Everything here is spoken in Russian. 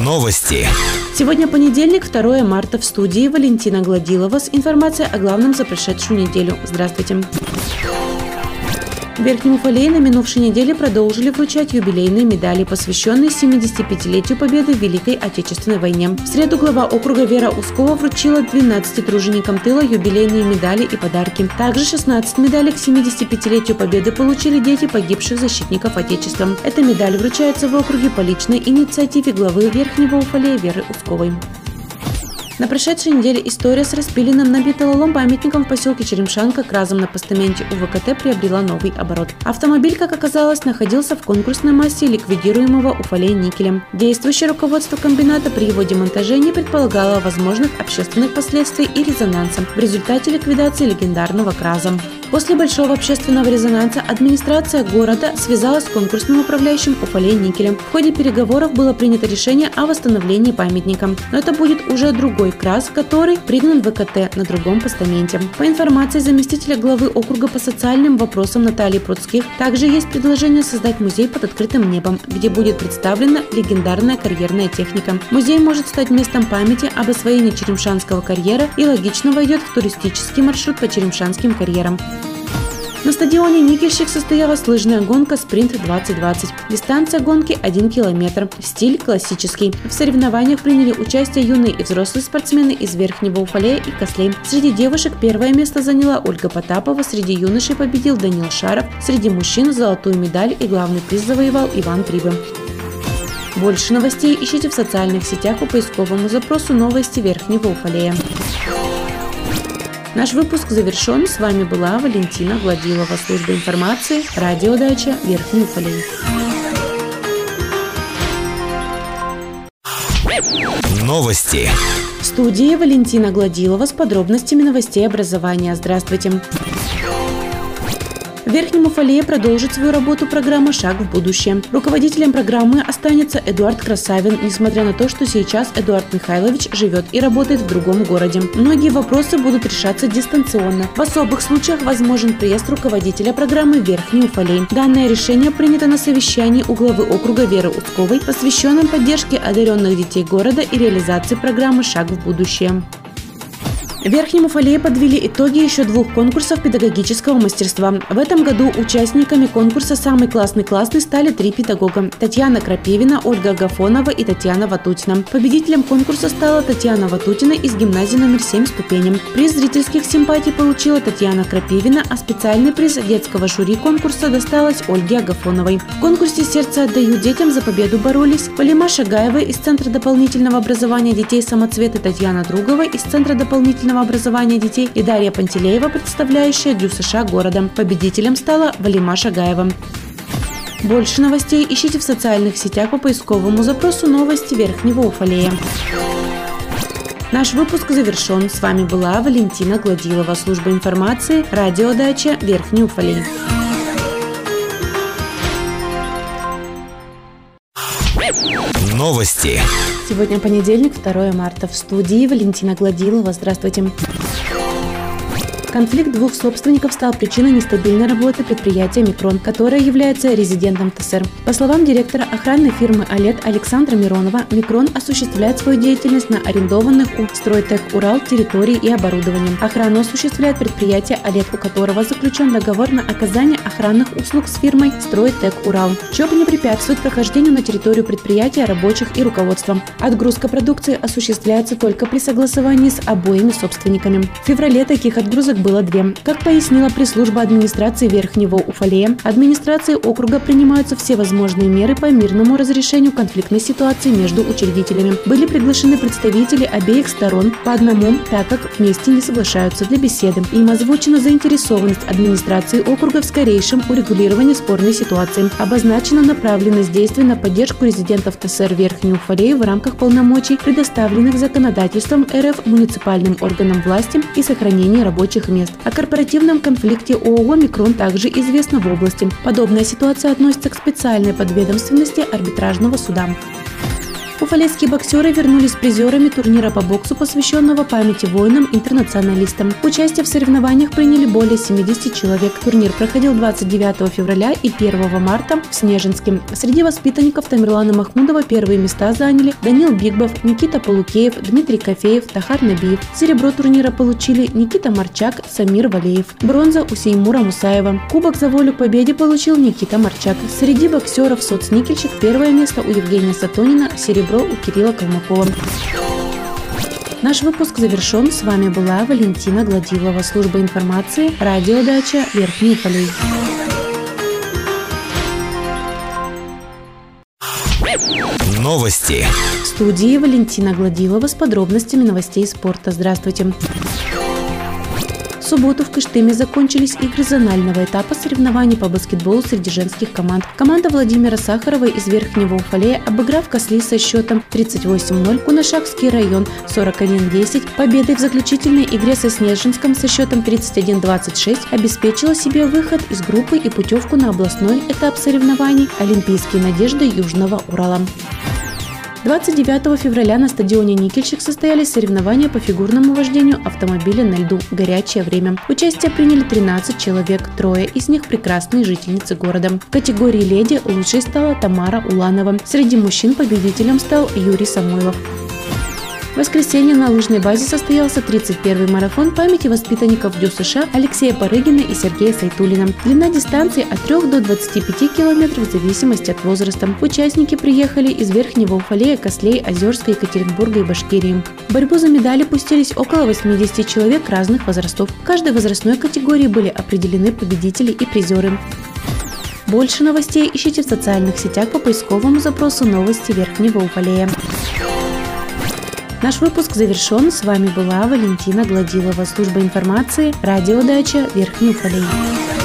Новости. Сегодня понедельник, 2 марта. В студии Валентина Гладилова с информацией о главном за прошедшую неделю. Здравствуйте. В Верхнем Уфалее на минувшей неделе продолжили вручать юбилейные медали, посвященные 75-летию победы в Великой Отечественной войне. В среду глава округа Вера Ускова вручила 12 труженикам тыла юбилейные медали и подарки. Также 16 медалей к 75-летию победы получили дети погибших защитников Отечества. Эта медаль вручается в округе по личной инициативе главы Верхнего Уфалея Веры Усковой. На прошедшей неделе история с распиленным на металлолом памятником в поселке Черемшанка к разом на постаменте УВКТ приобрела новый оборот. Автомобиль, как оказалось, находился в конкурсной массе ликвидируемого уфалей никелем. Действующее руководство комбината при его демонтаже не предполагало возможных общественных последствий и резонанса в результате ликвидации легендарного краза. После большого общественного резонанса администрация города связалась с конкурсным управляющим Уфалей Никелем. В ходе переговоров было принято решение о восстановлении памятника. Но это будет уже другой крас, который признан ВКТ на другом постаменте. По информации заместителя главы округа по социальным вопросам Натальи Пруцких, также есть предложение создать музей под открытым небом, где будет представлена легендарная карьерная техника. Музей может стать местом памяти об освоении Черемшанского карьера и логично войдет в туристический маршрут по Черемшанским карьерам. На стадионе «Никельщик» состоялась лыжная гонка «Спринт-2020». Дистанция гонки 1 километр. Стиль классический. В соревнованиях приняли участие юные и взрослые спортсмены из Верхнего Уфалея и Кослей. Среди девушек первое место заняла Ольга Потапова, среди юношей победил Данил Шаров, среди мужчин золотую медаль и главный приз завоевал Иван Трибы. Больше новостей ищите в социальных сетях по поисковому запросу «Новости Верхнего Уфалея». Наш выпуск завершен. С вами была Валентина Владилова, служба информации, радиодача Верхний Уфалей. Новости. В студии Валентина Гладилова с подробностями новостей образования. Здравствуйте. В Верхнем Уфалее продолжит свою работу программа «Шаг в будущее». Руководителем программы останется Эдуард Красавин, несмотря на то, что сейчас Эдуард Михайлович живет и работает в другом городе. Многие вопросы будут решаться дистанционно. В особых случаях возможен приезд руководителя программы Верхний Уфалей. Данное решение принято на совещании у главы округа Веры Устковой, посвященном поддержке одаренных детей города и реализации программы «Шаг в будущее». В Верхнем Уфалее подвели итоги еще двух конкурсов педагогического мастерства. В этом году участниками конкурса «Самый классный классный» стали три педагога – Татьяна Крапивина, Ольга Агафонова и Татьяна Ватутина. Победителем конкурса стала Татьяна Ватутина из гимназии номер 7 ступенем. Приз зрительских симпатий получила Татьяна Крапивина, а специальный приз детского жюри конкурса досталось Ольге Агафоновой. В конкурсе «Сердце отдаю детям» за победу боролись Полима Шагаева из Центра дополнительного образования детей самоцветы Татьяна Другова из Центра дополнительного дополнительного образования детей и Дарья Пантелеева, представляющая Дю США городом. Победителем стала Валима Шагаева. Больше новостей ищите в социальных сетях по поисковому запросу «Новости Верхнего Уфалея». Наш выпуск завершен. С вами была Валентина Гладилова, служба информации, радиодача Верхний Уфалей. Новости. Сегодня понедельник, 2 марта. В студии Валентина Гладилова. Здравствуйте. Конфликт двух собственников стал причиной нестабильной работы предприятия «Микрон», которое является резидентом ТСР. По словам директора охранной фирмы «Олет» Александра Миронова, «Микрон» осуществляет свою деятельность на арендованных у «Стройтек Урал» территории и оборудовании. Охрану осуществляет предприятие «Олет», у которого заключен договор на оказание охранных услуг с фирмой «Стройтек Урал», что не препятствует прохождению на территорию предприятия рабочих и руководством. Отгрузка продукции осуществляется только при согласовании с обоими собственниками. В феврале таких отгрузок было две. Как пояснила пресс-служба администрации Верхнего Уфалея, администрации округа принимаются все возможные меры по мирному разрешению конфликтной ситуации между учредителями. Были приглашены представители обеих сторон по одному, так как вместе не соглашаются для беседы. Им озвучена заинтересованность администрации округа в скорейшем урегулировании спорной ситуации. Обозначена направленность действий на поддержку резидентов ТСР Верхней Уфалеи в рамках полномочий, предоставленных законодательством РФ муниципальным органам власти и сохранения рабочих мест. О корпоративном конфликте ООО «Микрон» также известно в области. Подобная ситуация относится к специальной подведомственности арбитражного суда. Уфалейские боксеры вернулись призерами турнира по боксу, посвященного памяти воинам-интернационалистам. Участие в соревнованиях приняли более 70 человек. Турнир проходил 29 февраля и 1 марта в Снежинске. Среди воспитанников Тамерлана Махмудова первые места заняли Данил Бигбов, Никита Полукеев, Дмитрий Кофеев, Тахар Набиев. Серебро турнира получили Никита Марчак, Самир Валеев. Бронза у Сеймура Мусаева. Кубок за волю победе получил Никита Марчак. Среди боксеров соцникельщик первое место у Евгения Сатонина, серебро у Кирилла Калмакова. Наш выпуск завершен. С вами была Валентина Гладилова, служба информации, радиодача Верхний Уфалей. Новости. В студии Валентина Гладилова с подробностями новостей спорта. Здравствуйте субботу в Кыштыме закончились игры зонального этапа соревнований по баскетболу среди женских команд. Команда Владимира Сахарова из Верхнего Уфалея, обыграв Косли со счетом 38-0, Кунашакский район 41-10, победой в заключительной игре со Снежинском со счетом 31-26 обеспечила себе выход из группы и путевку на областной этап соревнований «Олимпийские надежды Южного Урала». 29 февраля на стадионе «Никельщик» состоялись соревнования по фигурному вождению автомобиля на льду «Горячее время». Участие приняли 13 человек, трое из них прекрасные жительницы города. В категории «Леди» лучшей стала Тамара Уланова. Среди мужчин победителем стал Юрий Самойлов. В воскресенье на лыжной базе состоялся 31-й марафон памяти воспитанников ДЮ США Алексея Парыгина и Сергея Сайтулина. Длина дистанции от 3 до 25 километров в зависимости от возраста. Участники приехали из Верхнего Уфалея, Кослей, Озерска, Екатеринбурга и Башкирии. В борьбу за медали пустились около 80 человек разных возрастов. В каждой возрастной категории были определены победители и призеры. Больше новостей ищите в социальных сетях по поисковому запросу «Новости Верхнего Уфалея». Наш выпуск завершен. С вами была Валентина Гладилова, служба информации, радиодача Верхний Уфалей.